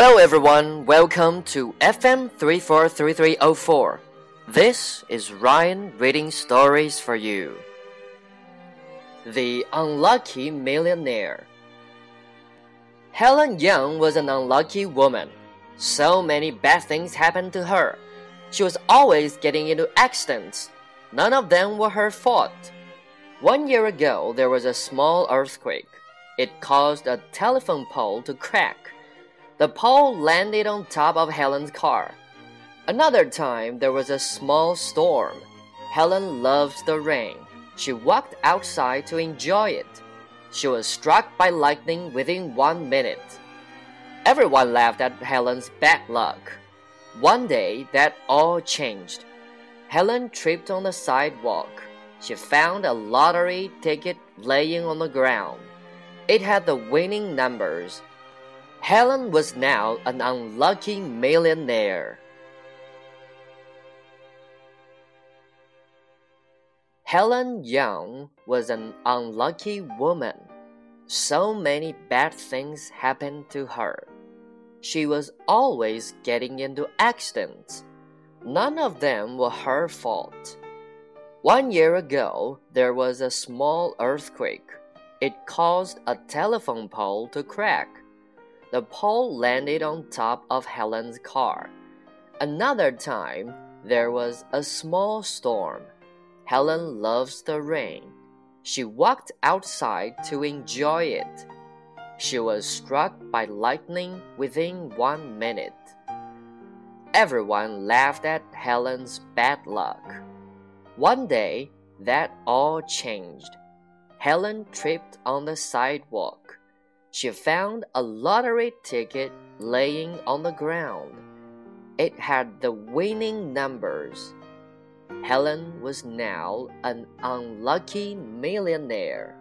Hello everyone, welcome to FM 343304. This is Ryan reading stories for you. The Unlucky Millionaire. Helen Young was an unlucky woman. So many bad things happened to her. She was always getting into accidents. None of them were her fault. One year ago, there was a small earthquake. It caused a telephone pole to crack. The pole landed on top of Helen's car. Another time, there was a small storm. Helen loved the rain. She walked outside to enjoy it. She was struck by lightning within one minute. Everyone laughed at Helen's bad luck. One day, that all changed. Helen tripped on the sidewalk. She found a lottery ticket laying on the ground. It had the winning numbers. Helen was now an unlucky millionaire. Helen Young was an unlucky woman. So many bad things happened to her. She was always getting into accidents. None of them were her fault. One year ago, there was a small earthquake. It caused a telephone pole to crack. The pole landed on top of Helen's car. Another time, there was a small storm. Helen loves the rain. She walked outside to enjoy it. She was struck by lightning within one minute. Everyone laughed at Helen's bad luck. One day, that all changed. Helen tripped on the sidewalk. She found a lottery ticket laying on the ground. It had the winning numbers. Helen was now an unlucky millionaire.